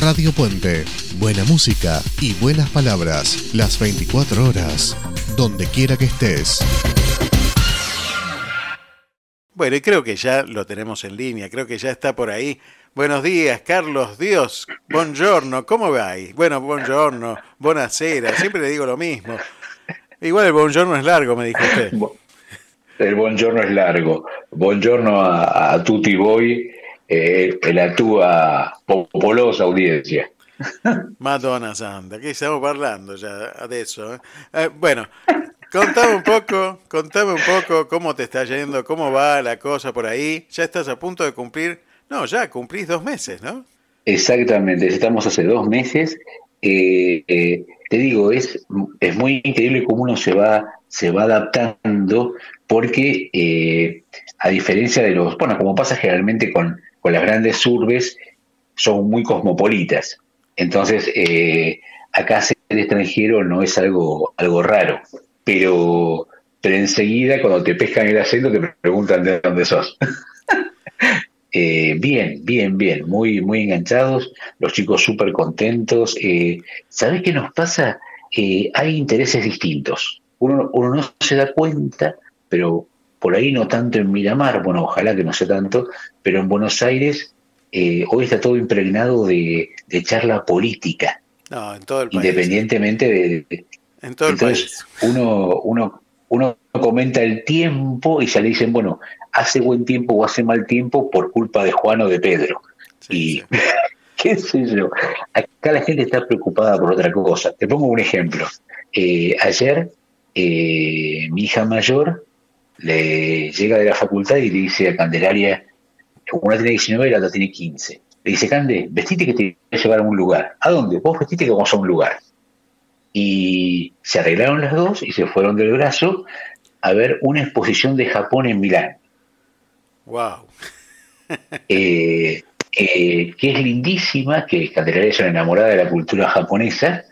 Radio Puente. Buena música y buenas palabras. Las 24 horas. Donde quiera que estés. Bueno, y creo que ya lo tenemos en línea, creo que ya está por ahí. Buenos días, Carlos Dios. Buongiorno, ¿cómo va ahí? Bueno, buongiorno, buonasera, siempre le digo lo mismo. Igual el buongiorno es largo, me dijo usted. El buongiorno es largo. Buongiorno a, a tutti voi eh, la tua popolosa audiencia. Madonna Santa, ¿qué estamos hablando ya de eso? Eh? Eh, bueno, contame un poco, contame un poco cómo te está yendo, cómo va la cosa por ahí. Ya estás a punto de cumplir, no, ya cumplís dos meses, ¿no? Exactamente, estamos hace dos meses. te digo, es, es muy increíble cómo uno se va, se va adaptando, porque a diferencia de los, bueno, como pasa generalmente con, con las grandes urbes son muy cosmopolitas. Entonces, eh, acá ser extranjero no es algo, algo raro, pero, pero enseguida cuando te pescan el acento te preguntan de dónde sos. Eh, bien, bien, bien, muy, muy enganchados, los chicos súper contentos. Eh, ¿Sabes qué nos pasa? Eh, hay intereses distintos. Uno, uno no se da cuenta, pero por ahí no tanto en Miramar, bueno, ojalá que no sea tanto, pero en Buenos Aires eh, hoy está todo impregnado de, charla política. No, en todo el país. Independientemente de... en todo el entonces, Uno, uno, uno comenta el tiempo y ya le dicen, bueno, hace buen tiempo o hace mal tiempo por culpa de Juan o de Pedro. y qué sé yo, acá la gente está preocupada por otra cosa. Te pongo un ejemplo. Eh, ayer eh, mi hija mayor le llega de la facultad y le dice a Candelaria, una tiene 19 y la otra tiene 15. Le dice, Cande, vestite que te voy a llevar a un lugar. ¿A dónde? Vos vestite que vamos a un lugar. Y se arreglaron las dos y se fueron del brazo a ver una exposición de Japón en Milán. ¡Wow! Eh, eh, que es lindísima, que Candelaria es una enamorada de la cultura japonesa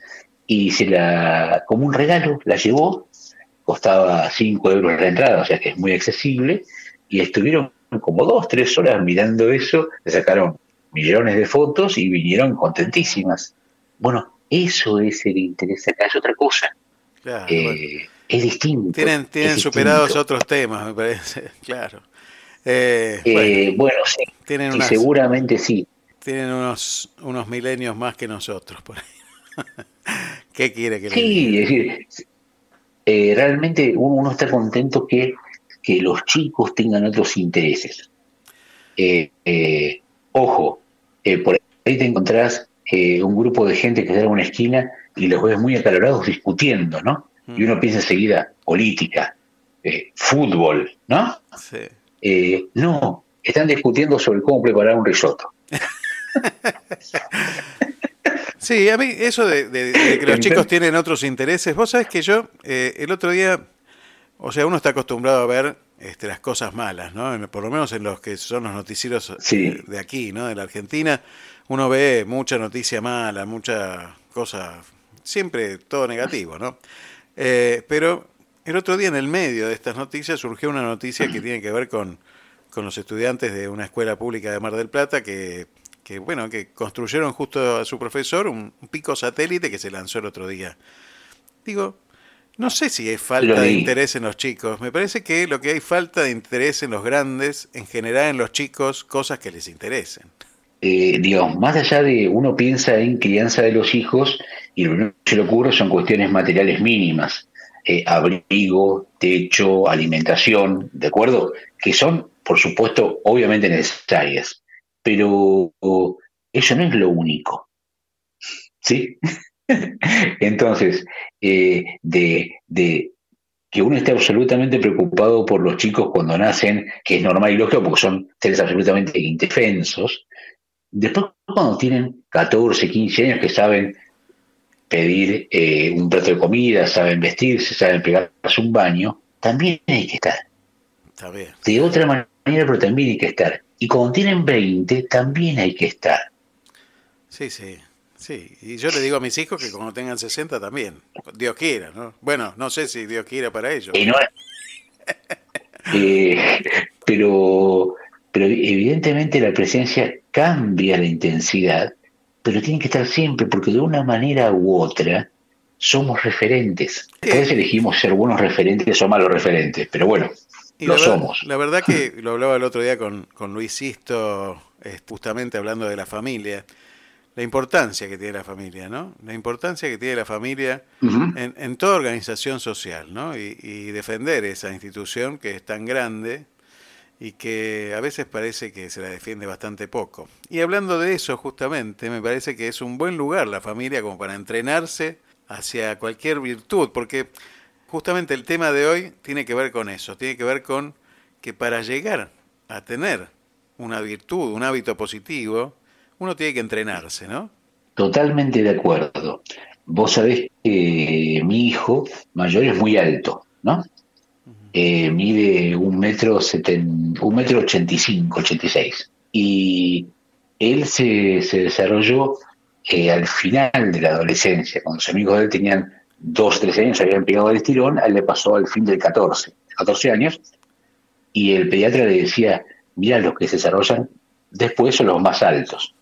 y se la, como un regalo, la llevó costaba 5 euros la entrada, o sea que es muy accesible, y estuvieron como dos, tres horas mirando eso, le sacaron millones de fotos y vinieron contentísimas. Bueno, eso es el interés acá, es otra cosa. Eh, es distinto. Tienen, tienen superados otros temas, me parece, claro. Eh, eh, bueno, sí, tienen seguramente sí. Tienen unos, unos milenios más que nosotros por ahí. ¿Qué quiere que sí, le diga? es decir, eh, realmente uno, está contento que, que, los chicos tengan otros intereses. Eh, eh, ojo, por ahí te encontrás un grupo de gente que está en una esquina y los ves muy acalorados discutiendo, ¿no? Y uno piensa enseguida, política, fútbol, ¿no? no, están discutiendo sobre cómo preparar un risotto. Sí, a mí eso de, que los chicos tienen otros intereses, vos sabés que yo eh, el otro día, o sea, uno está acostumbrado a ver este, las cosas malas, ¿no? Por lo menos en los que son los noticieros eh, de aquí, ¿no? De la Argentina, uno ve mucha noticia mala, mucha cosa, siempre todo negativo, ¿no? Eh, pero el otro día en el medio de estas noticias surgió una noticia que tiene que ver con, con los estudiantes de una escuela pública de Mar del Plata que que bueno, que construyeron justo a su profesor un, pico satélite que se lanzó el otro día. Digo, no sé si hay falta de interés en los chicos. Me parece que lo que hay falta de interés en los grandes, en general en los chicos, cosas que les interesen. Eh, digamos, más allá de uno piensa en crianza de los hijos y lo que se le ocurre son cuestiones materiales mínimas, eh, abrigo, techo, alimentación, ¿de acuerdo? Que son, por supuesto, obviamente necesarias pero eso no es lo único. ¿Sí? Entonces, eh, de, que uno esté absolutamente preocupado por los chicos cuando nacen, que es normal y lógico porque son seres absolutamente indefensos, después cuando tienen 14, 15 años que saben pedir eh, un plato de comida, saben vestirse, saben pegarse un baño, también hay que estar. De otra manera, pero también hay que estar. Y cuando tienen 20, también hay que estar. Sí, sí, sí. Y yo le digo a mis hijos que cuando tengan 60 también. Dios quiera, ¿no? Bueno, no sé si Dios quiera para ellos. Eh, pero, pero evidentemente la presencia cambia la intensidad, pero tienen que estar siempre, porque de una manera u otra somos referentes. Después elegimos ser buenos referentes o malos referentes, pero bueno, lo somos. La verdad que lo hablaba el otro día con, con Luis Sisto, justamente hablando de la familia la importancia que tiene la familia, ¿no? La importancia que tiene la familia en, toda organización social, ¿no? Y, defender esa institución que es tan grande y que a veces parece que se la defiende bastante poco. Y hablando de eso, justamente, me parece que es un buen lugar la familia como para entrenarse hacia cualquier virtud, porque justamente el tema de hoy tiene que ver con eso, tiene que ver con que para llegar a tener una virtud, un hábito positivo, uno tiene que entrenarse, ¿no? Totalmente de acuerdo. Vos sabés que mi hijo mayor es muy alto, ¿no? Eh, mide un metro, un metro ochenta y cinco, ochenta y seis. Y él se, desarrolló eh, al final de la adolescencia, cuando sus amigos de él tenían dos, tres años, habían pegado el estirón, a él le pasó al fin del 14, 14 años, y el pediatra le decía, mira, los que se desarrollan después son los más altos.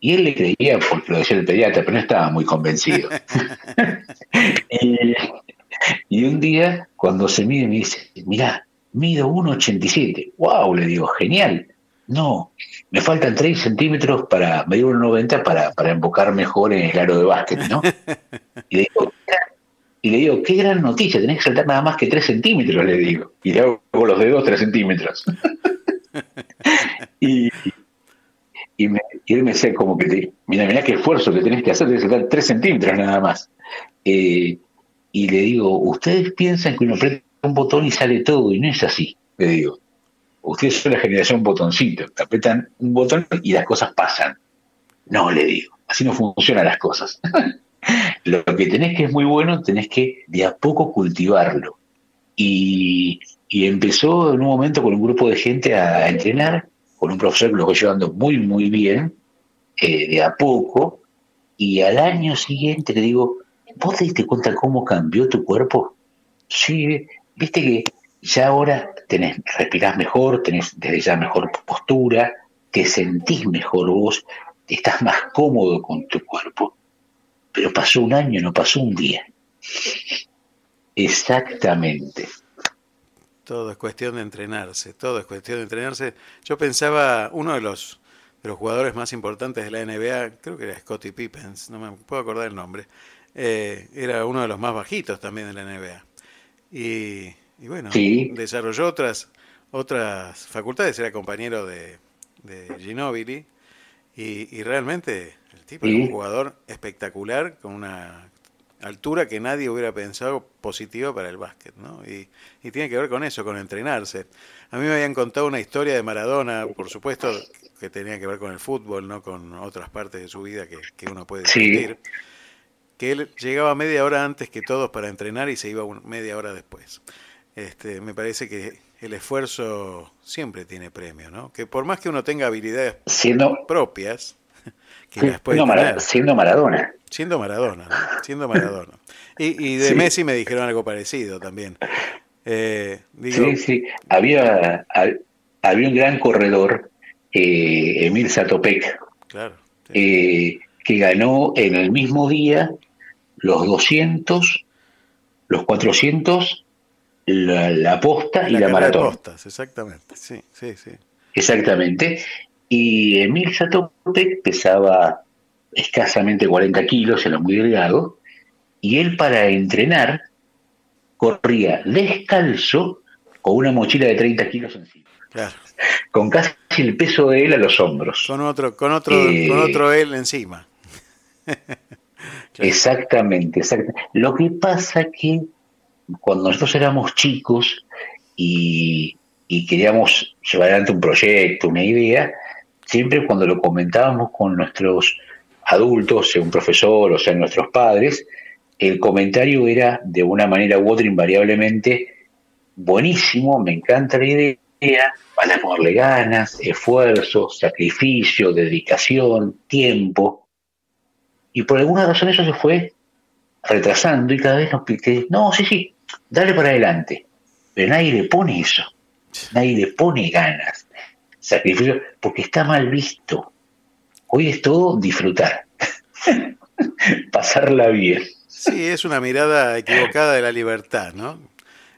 Y él le creía porque lo decía el pediatra, pero no estaba muy convencido. y, un día, cuando se mide, me dice, mirá, mido 1,87. ¡Wow! Le digo, genial. No, me faltan 3 centímetros para medir 1,90 para, para embocar mejor en el aro de básquet, ¿no? Y le digo, y le digo, qué gran noticia, tenés que saltar nada más que 3 centímetros, le digo. Y le hago los dedos 3 centímetros. y, y, él me decía como que, mira, mira qué esfuerzo que tenés que hacer, de sacar tres centímetros nada más. Eh, y le digo, ustedes piensan que uno aprieta un botón y sale todo, y no es así, le digo. Ustedes son la generación botoncito, apretan un botón y las cosas pasan. No, le digo, así no funcionan las cosas. Lo que tenés que es muy bueno, tenés que de a poco cultivarlo. Y, empezó en un momento con un grupo de gente a entrenar con un profesor que lo fue llevando muy, muy bien, eh, de a poco, y al año siguiente le digo, ¿vos te diste cuenta cómo cambió tu cuerpo? Sí, viste que ya ahora tenés, respirás mejor, tenés desde ya mejor postura, te sentís mejor vos, estás más cómodo con tu cuerpo. Pero pasó un año, no pasó un día. Exactamente. Todo es cuestión de entrenarse, todo es cuestión de entrenarse. Yo pensaba, uno de los, los jugadores más importantes de la NBA, creo que era Scottie Pippens, no me puedo acordar el nombre, eh, era uno de los más bajitos también de la NBA. Y, bueno, desarrolló otras, otras facultades, era compañero de, de Ginobili, y, realmente el tipo era un jugador espectacular, con una altura que nadie hubiera pensado positiva para el básquet, ¿no? Y, tiene que ver con eso, con entrenarse. A mí me habían contado una historia de Maradona, por supuesto, que tenía que ver con el fútbol, no con otras partes de su vida que, uno puede discutir. Que él llegaba media hora antes que todos para entrenar y se iba media hora después. Este, me parece que el esfuerzo siempre tiene premio, ¿no? Que por más que uno tenga habilidades propias, que siendo Maradona. Siendo Maradona, siendo Maradona. Y, de Messi me dijeron algo parecido también. Eh, sí, sí. Había, había un gran corredor, eh, Emil Satopek, claro, eh, que ganó en el mismo día los 200, los 400, la, la posta y la maratón. Postas, exactamente, sí, sí, sí. Exactamente. Y Emil Satopek pesaba escasamente 40 kilos, era muy delgado, y él para entrenar corría descalzo con una mochila de 30 kilos encima. Claro. Con casi el peso de él a los hombros. Con otro, con otro, eh, con otro él encima. Exactamente, exactamente. Lo que pasa que cuando nosotros éramos chicos y, queríamos llevar adelante un proyecto, una idea, siempre cuando lo comentábamos con nuestros adultos, sea un profesor o sean nuestros padres, el comentario era de una manera u otra invariablemente buenísimo, me encanta la idea, van a ponerle ganas, esfuerzo, sacrificio, dedicación, tiempo. Y por alguna razón eso se fue retrasando y cada vez nos no, sí, sí, dale para adelante. Pero nadie le pone eso, nadie le pone ganas, sacrificio, porque está mal visto. Hoy es todo disfrutar. pasarla bien. Sí, es una mirada equivocada de la libertad, ¿no?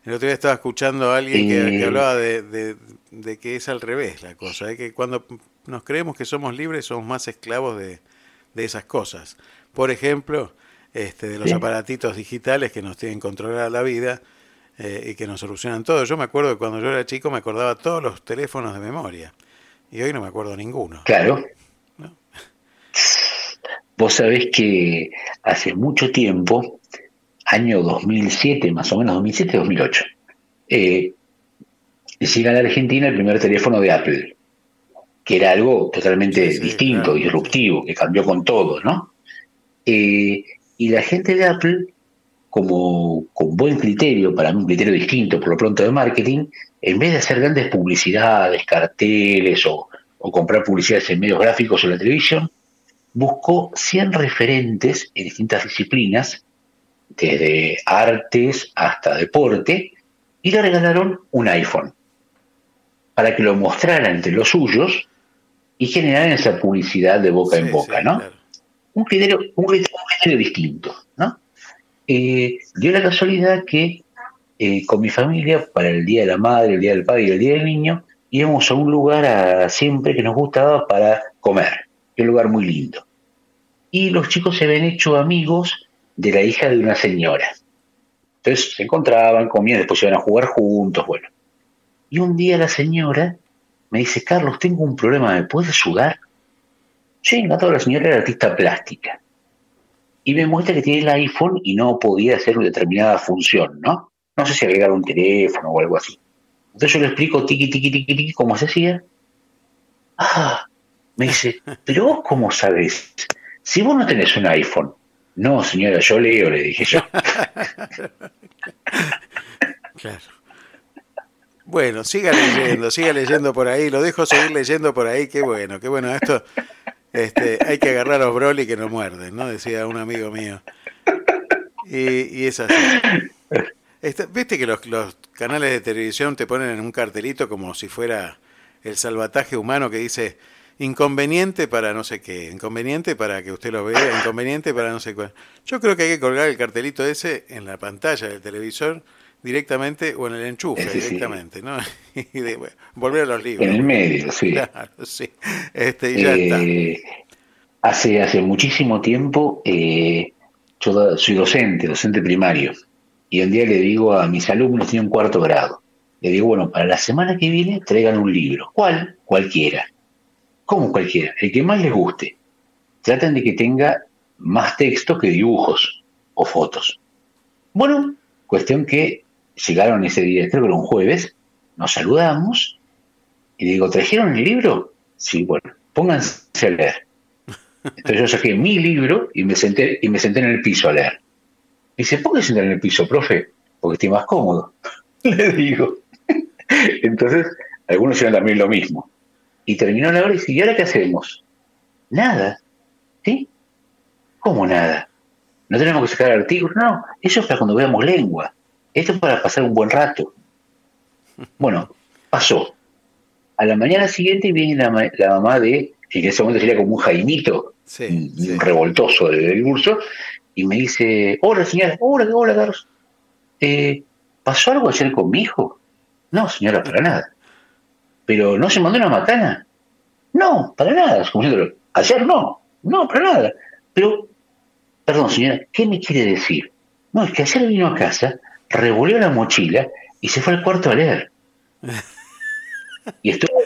El otro día estaba escuchando a alguien que, hablaba de, que es al revés la cosa, de que cuando nos creemos que somos libres somos más esclavos de, esas cosas. Por ejemplo, este, de los aparatitos digitales que nos tienen controlada la vida eh, y que nos solucionan todo. Yo me acuerdo que cuando yo era chico me acordaba todos los teléfonos de memoria y hoy no me acuerdo ninguno. Claro. Vos sabés que hace mucho tiempo, año 2007, más o menos 2007-2008, eh, llega a la Argentina el primer teléfono de Apple, que era algo totalmente distinto, disruptivo, que cambió con todo, ¿no? Eh, y la gente de Apple, como con buen criterio, para mí un criterio distinto por lo pronto de marketing, en vez de hacer grandes publicidades, carteles o, o comprar publicidades en medios gráficos o en la televisión, buscó 100 referentes en distintas disciplinas, desde artes hasta deporte, y le regalaron un iPhone para que lo mostrara entre los suyos y generaran esa publicidad de boca en boca, ¿no? Un, criterio, un, criterio, distinto, ¿no? Eh, dio la casualidad que eh, con mi familia, para el Día de la Madre, el Día del Padre y el Día del Niño, íbamos a un lugar siempre que nos gustaba para comer un lugar muy lindo. Y los chicos se habían hecho amigos de la hija de una señora. Entonces se encontraban, comían, después iban a jugar juntos, bueno. Y un día la señora me dice, Carlos, tengo un problema, ¿me puedes ayudar? Sí, no, toda la señora era artista plástica. Y me muestra que tiene el iPhone y no podía hacer una determinada función, ¿no? No sé si agregar un teléfono o algo así. Entonces yo le explico tiki, tiki, tiki, tiki, cómo se hacía. Ah, me dice, pero vos cómo sabés? Si vos no tenés un iPhone. No, señora, yo leo, le dije yo. claro. Bueno, siga leyendo, siga leyendo por ahí, lo dejo seguir leyendo por ahí, qué bueno, qué bueno, esto este, hay que agarrar a los broly que no muerden, ¿no? Decía un amigo mío. Y, es así. Este, Viste que los, los canales de televisión te ponen en un cartelito como si fuera el salvataje humano que dice inconveniente para no sé qué, inconveniente para que usted lo vea, inconveniente para no sé cuál. Yo creo que hay que colgar el cartelito ese en la pantalla del televisor directamente o en el enchufe directamente, ¿no? y volver a los libros. En el medio, sí. sí. Este, y ya está. Eh, hace, hace muchísimo tiempo eh, yo soy docente, docente primario, y un día le digo a mis alumnos, tiene un cuarto grado, le digo, bueno, para la semana que viene traigan un libro. ¿Cuál? Cualquiera como cualquiera, el que más les guste. Traten de que tenga más texto que dibujos o fotos. Bueno, cuestión que llegaron ese día, creo que era un jueves, nos saludamos y digo, ¿trajeron el libro? Sí, bueno, pónganse a leer. Entonces yo saqué mi libro y me senté, y me senté en el piso a leer. Y dice, ¿por qué sentar en el piso, profe? Porque estoy más cómodo. Le digo. Entonces, algunos hicieron también lo mismo. Y terminó la hora y dice, ¿y ahora qué hacemos? Nada. ¿Sí? ¿Cómo nada? No tenemos que sacar artículos. No, eso es para cuando veamos lengua. Esto es para pasar un buen rato. Bueno, pasó. A la mañana siguiente viene la, mamá de, que en ese momento sería como un Jaimito, un, revoltoso del curso, y me dice, hola señora, hola, hola Carlos. Eh, ¿Pasó algo ayer con mi hijo? No, señora, para nada pero ¿no se mandó una macana? No, para nada. ayer no, no, para nada. Pero, perdón señora, ¿qué me quiere decir? No, es que ayer vino a casa, revolvió la mochila y se fue al cuarto a leer. Y estuvo,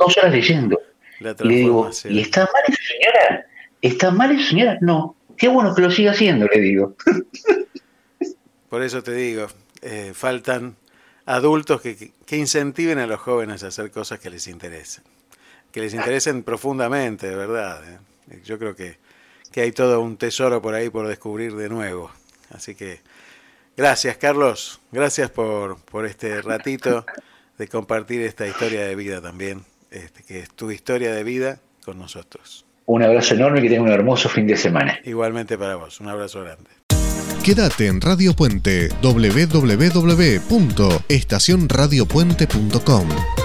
dos horas leyendo. Y le digo, ¿y está mal esa señora? ¿Está mal esa señora? No. Qué bueno que lo siga haciendo, le digo. Por eso te digo, eh, faltan adultos que, que, incentiven a los jóvenes a hacer cosas que les interesen, que les interesen profundamente, de verdad. ¿eh? Yo creo que, que hay todo un tesoro por ahí por descubrir de nuevo. Así que gracias, Carlos. Gracias por, por este ratito de compartir esta historia de vida también, este, que es tu historia de vida con nosotros. Un abrazo enorme y que tengas un hermoso fin de semana. Igualmente para vos, un abrazo grande. Quédate en Radio Puente www.estacionradiopuente.com.